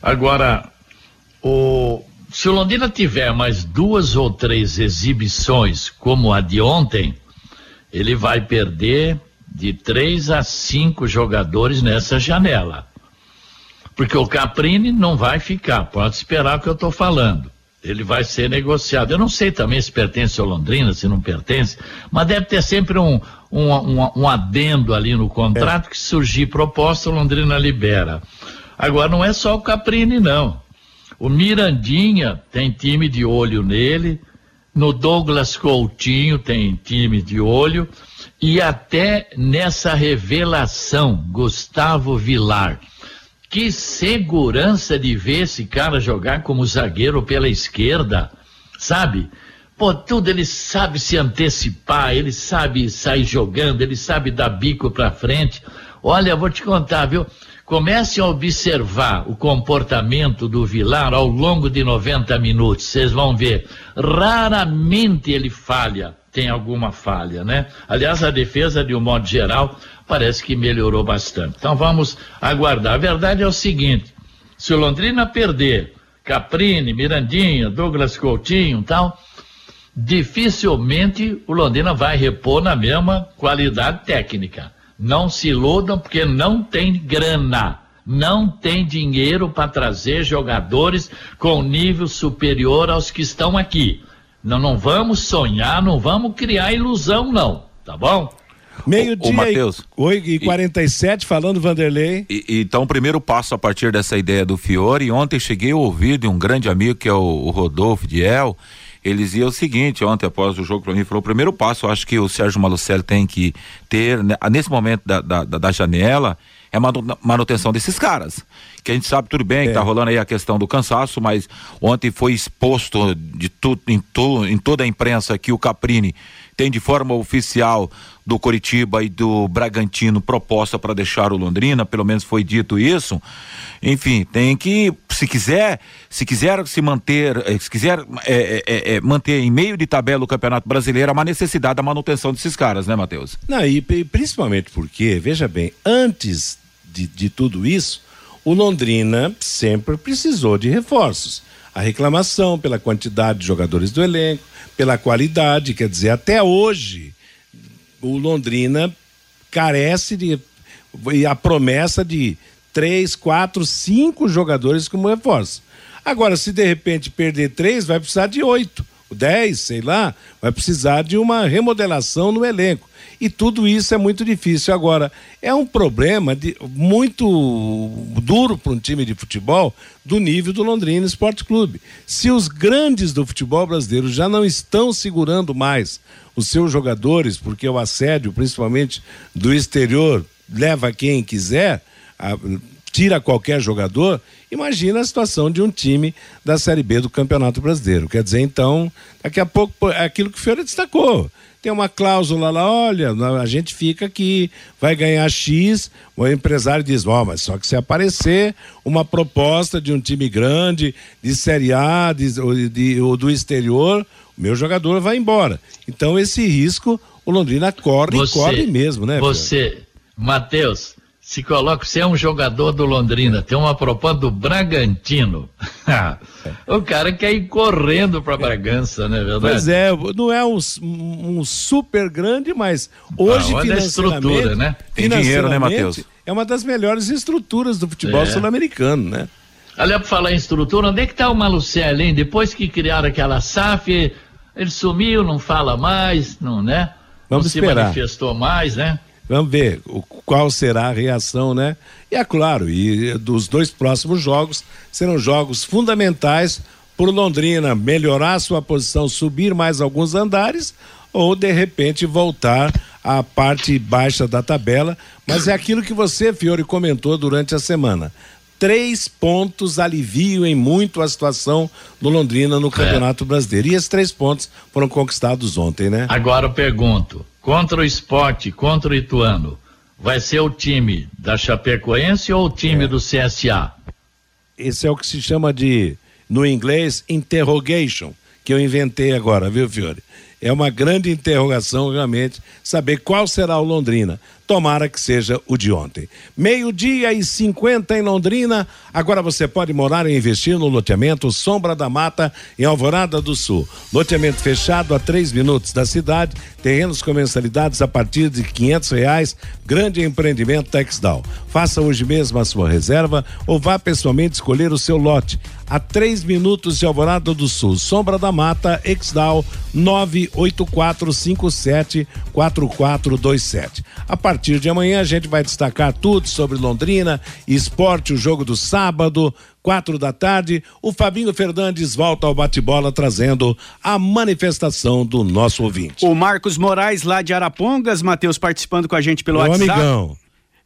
Agora, o, se o Londrina tiver mais duas ou três exibições como a de ontem, ele vai perder de três a cinco jogadores nessa janela. Porque o Caprini não vai ficar, pode esperar o que eu estou falando. Ele vai ser negociado. Eu não sei também se pertence ao Londrina, se não pertence, mas deve ter sempre um, um, um, um adendo ali no contrato é. que surgir proposta, o Londrina libera. Agora, não é só o Caprini, não. O Mirandinha tem time de olho nele, no Douglas Coutinho tem time de olho, e até nessa revelação, Gustavo Vilar. Que segurança de ver esse cara jogar como zagueiro pela esquerda, sabe? Pô, tudo ele sabe se antecipar, ele sabe sair jogando, ele sabe dar bico pra frente. Olha, vou te contar, viu? Comecem a observar o comportamento do Vilar ao longo de 90 minutos. Vocês vão ver. Raramente ele falha, tem alguma falha, né? Aliás, a defesa, de um modo geral, parece que melhorou bastante. Então vamos aguardar. A verdade é o seguinte: se o Londrina perder Caprini, Mirandinha, Douglas Coutinho e tal, dificilmente o Londrina vai repor na mesma qualidade técnica. Não se iludam porque não tem grana. Não tem dinheiro para trazer jogadores com nível superior aos que estão aqui. Não, não vamos sonhar, não vamos criar ilusão, não. Tá bom? Meio-dia. Matheus. Oi, e 47, e, falando Vanderlei. E, e, então, o primeiro passo a partir dessa ideia do Fiore. Ontem cheguei a ouvir de um grande amigo que é o, o Rodolfo Diel ele dizia o seguinte, ontem após o jogo para mim, falou, o primeiro passo, eu acho que o Sérgio Malucelli tem que ter, né, nesse momento da, da, da janela, é a manutenção desses caras. Que a gente sabe tudo bem é. que tá rolando aí a questão do cansaço, mas ontem foi exposto de tudo em, tu, em toda a imprensa que o Caprini tem de forma oficial do Coritiba e do Bragantino proposta para deixar o Londrina, pelo menos foi dito isso. Enfim, tem que, se quiser, se quiser se manter, eh, se quiser é, é, é, manter em meio de tabela o Campeonato Brasileiro, há uma necessidade da manutenção desses caras, né, Matheus? Não, e, e principalmente porque, veja bem, antes de, de tudo isso, o Londrina sempre precisou de reforços. A reclamação pela quantidade de jogadores do elenco, pela qualidade, quer dizer, até hoje o Londrina carece de e a promessa de três, quatro, cinco jogadores como reforço. Agora, se de repente perder três, vai precisar de oito, dez, sei lá, vai precisar de uma remodelação no elenco. E tudo isso é muito difícil. Agora, é um problema de, muito duro para um time de futebol do nível do Londrina Esporte Clube. Se os grandes do futebol brasileiro já não estão segurando mais os seus jogadores, porque o assédio, principalmente do exterior, leva quem quiser, a, tira qualquer jogador, imagina a situação de um time da Série B do Campeonato Brasileiro. Quer dizer, então, daqui a pouco, é aquilo que o Fiore destacou. Tem uma cláusula lá, olha, a gente fica aqui, vai ganhar X, o empresário diz, ó, oh, mas só que se aparecer uma proposta de um time grande, de Série A, de, de, ou do exterior, o meu jogador vai embora. Então esse risco o Londrina corre você, e corre mesmo, né? Você, Matheus, se coloca, você é um jogador do Londrina, tem uma proposta do Bragantino. o cara quer ir correndo para Bragança, né, verdade? Pois é, não é um, um super grande, mas hoje ah, financeiramente, estrutura, né? Tem dinheiro, né, Matheus? É uma das melhores estruturas do futebol é. sul-americano, né? Aliás, para falar em estrutura, onde é que está o Malucelli, hein? Depois que criaram aquela SAF, ele sumiu, não fala mais, não, né? Vamos não esperar. se manifestou mais, né? Vamos ver o, qual será a reação, né? E é claro, e dos dois próximos jogos serão jogos fundamentais por Londrina melhorar sua posição, subir mais alguns andares ou de repente voltar à parte baixa da tabela. Mas é aquilo que você, Fiore, comentou durante a semana. Três pontos aliviam em muito a situação do Londrina no é. Campeonato é. Brasileiro. E esses três pontos foram conquistados ontem, né? Agora eu pergunto: contra o esporte, contra o Ituano, vai ser o time da Chapecoense ou o time é. do CSA? Esse é o que se chama de, no inglês, interrogation, que eu inventei agora, viu, Fiore? É uma grande interrogação, realmente, saber qual será o Londrina. Tomara que seja o de ontem. Meio-dia e 50 em Londrina. Agora você pode morar e investir no loteamento Sombra da Mata, em Alvorada do Sul. Loteamento fechado a três minutos da cidade, terrenos com mensalidades a partir de quinhentos reais. Grande empreendimento Texdal. Faça hoje mesmo a sua reserva ou vá pessoalmente escolher o seu lote. A três minutos de Alvorada do Sul. Sombra da Mata, Exdal, 98457 4427. A partir partir de amanhã a gente vai destacar tudo sobre Londrina, esporte, o jogo do sábado, quatro da tarde. O Fabinho Fernandes volta ao bate-bola trazendo a manifestação do nosso ouvinte. O Marcos Moraes lá de Arapongas, Matheus participando com a gente pelo Meu WhatsApp. amigão.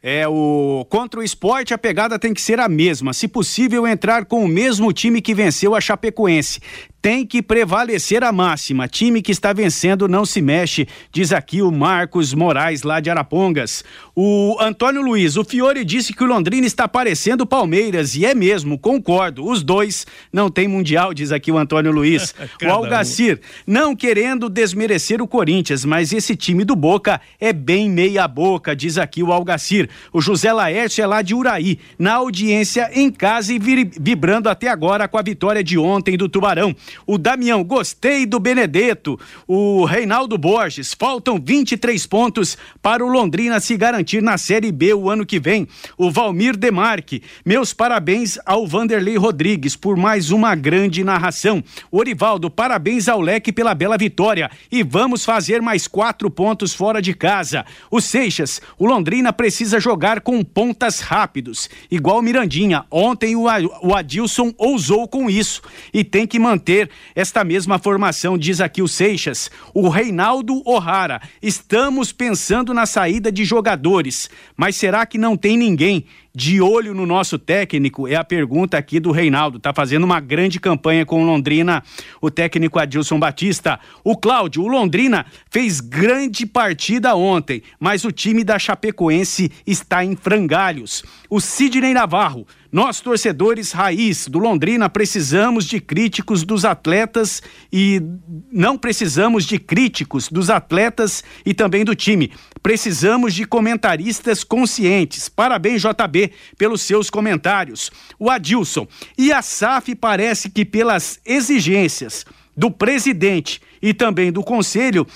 É o contra o esporte a pegada tem que ser a mesma, se possível entrar com o mesmo time que venceu a Chapecoense tem que prevalecer a máxima. Time que está vencendo não se mexe, diz aqui o Marcos Moraes, lá de Arapongas. O Antônio Luiz, o Fiore disse que o Londrina está parecendo Palmeiras, e é mesmo, concordo. Os dois não tem mundial, diz aqui o Antônio Luiz. o Algacir, não querendo desmerecer o Corinthians, mas esse time do Boca é bem meia-boca, diz aqui o Algacir. O José Laerte é lá de Uraí, na audiência em casa e vibrando até agora com a vitória de ontem do Tubarão. O Damião, gostei do Benedetto. O Reinaldo Borges, faltam 23 pontos para o Londrina se garantir na Série B o ano que vem. O Valmir Demarque, meus parabéns ao Vanderlei Rodrigues por mais uma grande narração. Orivaldo, parabéns ao Leque pela bela vitória. E vamos fazer mais quatro pontos fora de casa. O Seixas, o Londrina precisa jogar com pontas rápidos, igual Mirandinha. Ontem o Adilson ousou com isso e tem que manter esta mesma formação, diz aqui o Seixas. O Reinaldo O'Hara. Estamos pensando na saída de jogadores, mas será que não tem ninguém? de olho no nosso técnico? É a pergunta aqui do Reinaldo. Tá fazendo uma grande campanha com o Londrina, o técnico Adilson Batista. O Cláudio, o Londrina fez grande partida ontem, mas o time da Chapecoense está em frangalhos. O Sidney Navarro, nós, torcedores raiz do Londrina, precisamos de críticos dos atletas e não precisamos de críticos dos atletas e também do time. Precisamos de comentaristas conscientes. Parabéns, JB, pelos seus comentários. O Adilson. E a SAF parece que pelas exigências do presidente e também do Conselho,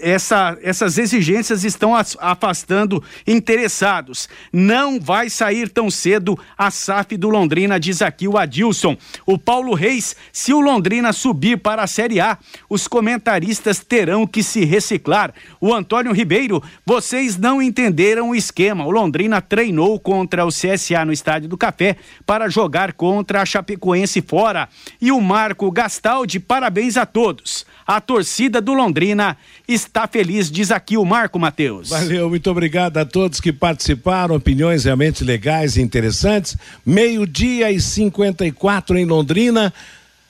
essa, essas exigências estão afastando interessados. Não vai sair tão cedo a SAF do Londrina, diz aqui o Adilson. O Paulo Reis, se o Londrina subir para a Série A, os comentaristas terão que se reciclar. O Antônio Ribeiro, vocês não entenderam o esquema. O Londrina treinou contra o CSA no Estádio do Café para jogar contra a Chapecoense fora. E o Marco Gastaldi, parabéns a todos. A torcida do Londrina está feliz, diz aqui o Marco Matheus. Valeu, muito obrigado a todos que participaram, opiniões realmente legais e interessantes. Meio-dia e 54 em Londrina.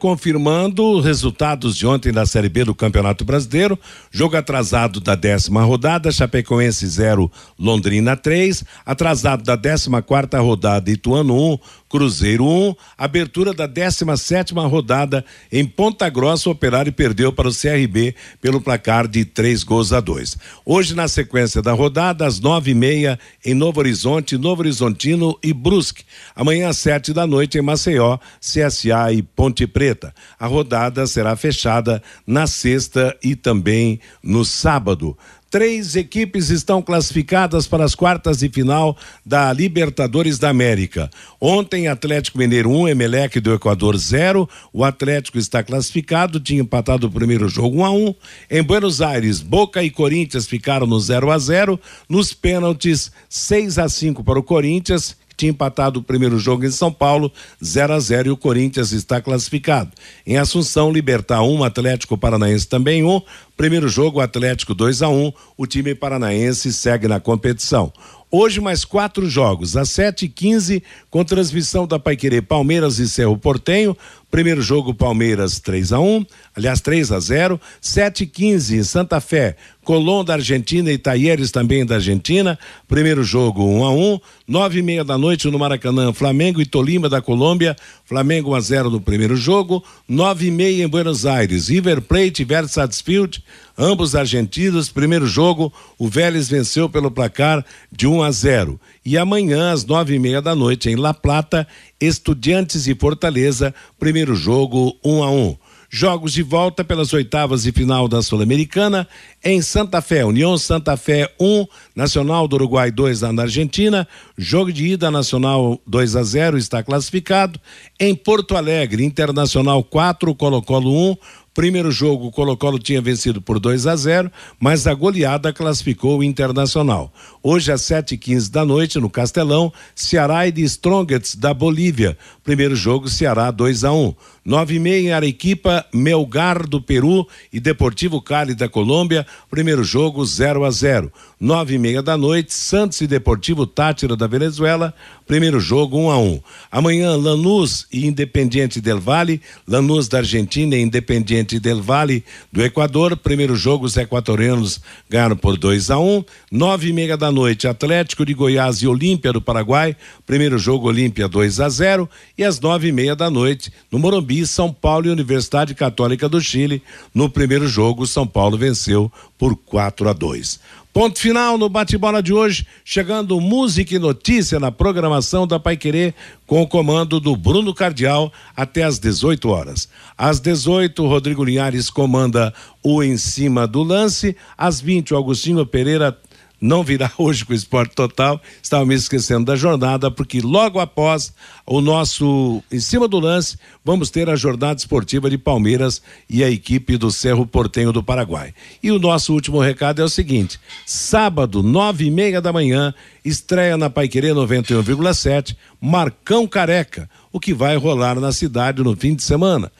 confirmando os resultados de ontem da Série B do Campeonato Brasileiro. Jogo atrasado da décima rodada, Chapecoense 0, Londrina 3. Atrasado da décima quarta rodada, Ituano 1, Cruzeiro 1, abertura da 17 rodada em Ponta Grossa, o Operário perdeu para o CRB pelo placar de três gols a dois. Hoje, na sequência da rodada, às nove e meia, em Novo Horizonte, Novo Horizontino e Brusque. Amanhã, às sete da noite, em Maceió, CSA e Ponte Preta. A rodada será fechada na sexta e também no sábado. Três equipes estão classificadas para as quartas de final da Libertadores da América. Ontem, Atlético Mineiro 1, um, Emelec do Equador 0. O Atlético está classificado, tinha empatado o primeiro jogo 1 um a 1. Um. Em Buenos Aires, Boca e Corinthians ficaram no 0 a 0. Nos pênaltis, 6 a 5 para o Corinthians tinha empatado o primeiro jogo em São Paulo, 0 a 0 e o Corinthians está classificado. Em Assunção, Libertar 1, um, Atlético Paranaense também 1. Um. Primeiro jogo, Atlético 2 a 1 um. O time paranaense segue na competição. Hoje mais quatro jogos, às 7h15, com transmissão da Paiquerê Palmeiras e Cerro Portenho. Primeiro jogo, Palmeiras 3 a 1 aliás, 3 a 0 7 15 em Santa Fé, Colón da Argentina e Taieres também da Argentina. Primeiro jogo 1 a 1 nove e meia da noite no Maracanã, Flamengo e Tolima da Colômbia. Flamengo 1 a 0 no primeiro jogo. Nove e meia em Buenos Aires, River Plate versus Sarsfield, ambos argentinos. Primeiro jogo, o Vélez venceu pelo placar de 1 a 0. E amanhã, às nove e meia da noite, em La Plata, Estudiantes e Fortaleza, primeiro jogo 1 a 1. Jogos de volta pelas oitavas de final da Sul-Americana em Santa Fé, União Santa Fé 1, Nacional do Uruguai 2 na Argentina. Jogo de ida Nacional 2 a 0 está classificado. Em Porto Alegre, Internacional 4, Colo-Colo 1, Primeiro jogo, o Colo-Colo tinha vencido por 2 a 0, mas a goleada classificou o Internacional. Hoje, às 7h15 da noite, no Castelão, Ceará e de Strongets da Bolívia. Primeiro jogo, Ceará 2 a 1. Nove e meia Arequipa, Melgar do Peru e Deportivo Cali da Colômbia. Primeiro jogo 0 a 0. Nove e meia da noite, Santos e Deportivo Tátira da Venezuela. Primeiro jogo 1 a 1. Amanhã Lanús e Independiente del Valle, Lanús da Argentina e Independiente del Valle do Equador. Primeiro jogo os equatorianos ganharam por 2 a 1. Nove e meia da noite, Atlético de Goiás e Olímpia do Paraguai. Primeiro jogo Olímpia 2 a 0 e às nove e meia da noite no Morumbi são Paulo e Universidade Católica do Chile. No primeiro jogo, São Paulo venceu por 4 a 2. Ponto final no bate-bola de hoje, chegando música e notícia na programação da Pai Querer com o comando do Bruno Cardial até às 18 horas. Às 18, Rodrigo Linhares comanda o Em Cima do Lance. Às 20, o Agostinho Pereira não virá hoje com o esporte total. Estava me esquecendo da jornada, porque logo após o nosso em cima do lance, vamos ter a jornada esportiva de Palmeiras e a equipe do Cerro Portenho do Paraguai. E o nosso último recado é o seguinte: sábado, nove e meia da manhã, estreia na Paiquerê 91,7, Marcão Careca, o que vai rolar na cidade no fim de semana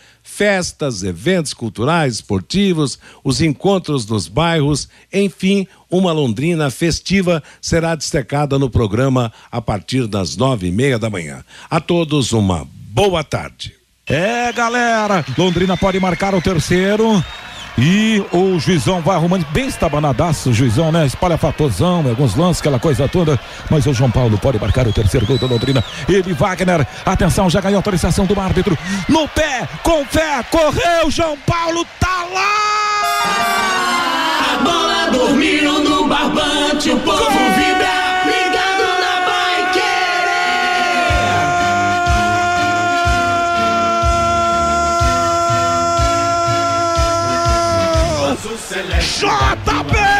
festas, eventos culturais, esportivos, os encontros nos bairros, enfim, uma Londrina festiva será destacada no programa a partir das nove e meia da manhã. A todos uma boa tarde. É, galera, Londrina pode marcar o terceiro. E o juizão vai arrumando bem estabanadaço, o juizão, né? Espalha fatorzão, alguns lances, aquela coisa toda. Mas o João Paulo pode marcar o terceiro gol da Londrina. Ele, Wagner, atenção, já ganhou autorização do árbitro. No pé, com fé, correu, João Paulo, tá lá! A bola dormiu no barbante, o povo JB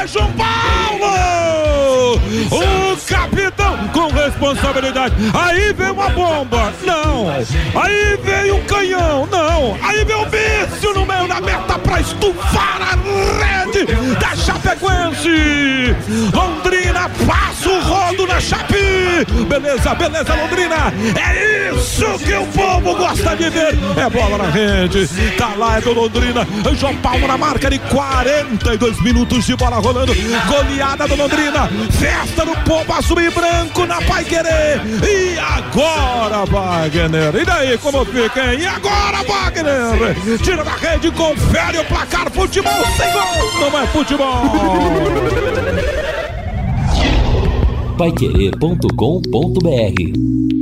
responsabilidade. Aí veio uma bomba. Não. Aí veio um canhão. Não. Aí veio o vício no meio da meta pra estufar a rede da Chapecoense. Londrina passa o rodo na Chape. Beleza, beleza, Londrina. É isso que o povo gosta de ver. É bola na rede. Tá lá, é do Londrina. João Paulo na marca de 42 minutos de bola rolando. Goleada do Londrina. Festa no povo azul e branco na Pai Querer. E agora, Wagner? E daí, como fica, hein? E agora, Wagner? Tira da rede, confere o placar. Futebol sem gol. Não é futebol. Paiquerê.com.br